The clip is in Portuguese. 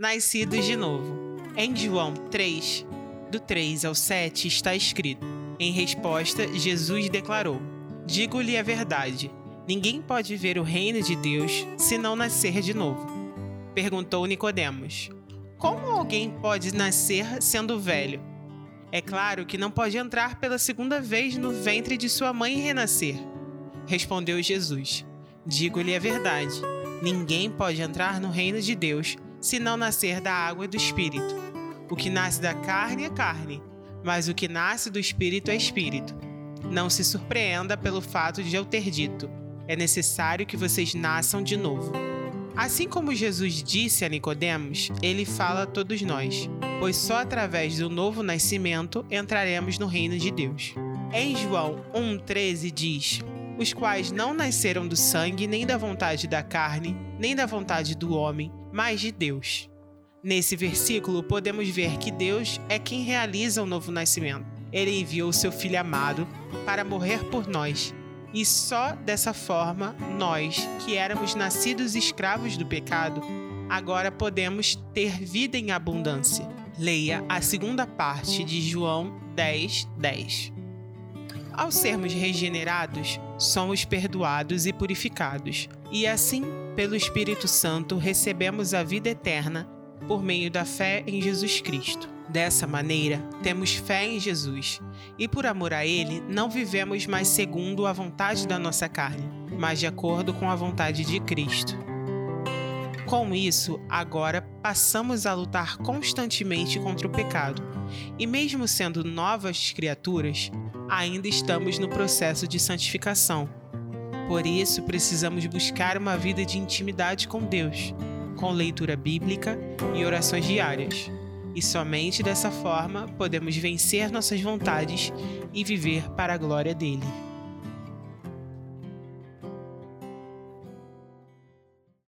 nascidos de novo. Em João 3, do 3 ao 7, está escrito: Em resposta, Jesus declarou: Digo-lhe a verdade. Ninguém pode ver o reino de Deus se não nascer de novo. Perguntou Nicodemos: Como alguém pode nascer sendo velho? É claro que não pode entrar pela segunda vez no ventre de sua mãe e renascer. Respondeu Jesus: Digo-lhe a verdade. Ninguém pode entrar no reino de Deus se não nascer da água e do espírito. O que nasce da carne é carne, mas o que nasce do espírito é espírito. Não se surpreenda pelo fato de eu ter dito: é necessário que vocês nasçam de novo. Assim como Jesus disse a Nicodemos, ele fala a todos nós, pois só através do novo nascimento entraremos no reino de Deus. Em João 1,13 diz: Os quais não nasceram do sangue, nem da vontade da carne, nem da vontade do homem, mas de Deus. Nesse versículo, podemos ver que Deus é quem realiza o novo nascimento. Ele enviou seu Filho amado para morrer por nós. E só dessa forma, nós, que éramos nascidos escravos do pecado, agora podemos ter vida em abundância. Leia a segunda parte de João 10, 10. Ao sermos regenerados, somos perdoados e purificados, e assim, pelo Espírito Santo, recebemos a vida eterna por meio da fé em Jesus Cristo. Dessa maneira, temos fé em Jesus e, por amor a Ele, não vivemos mais segundo a vontade da nossa carne, mas de acordo com a vontade de Cristo. Com isso, agora passamos a lutar constantemente contra o pecado, e mesmo sendo novas criaturas, ainda estamos no processo de santificação. Por isso, precisamos buscar uma vida de intimidade com Deus, com leitura bíblica e orações diárias. E somente dessa forma podemos vencer nossas vontades e viver para a glória dele.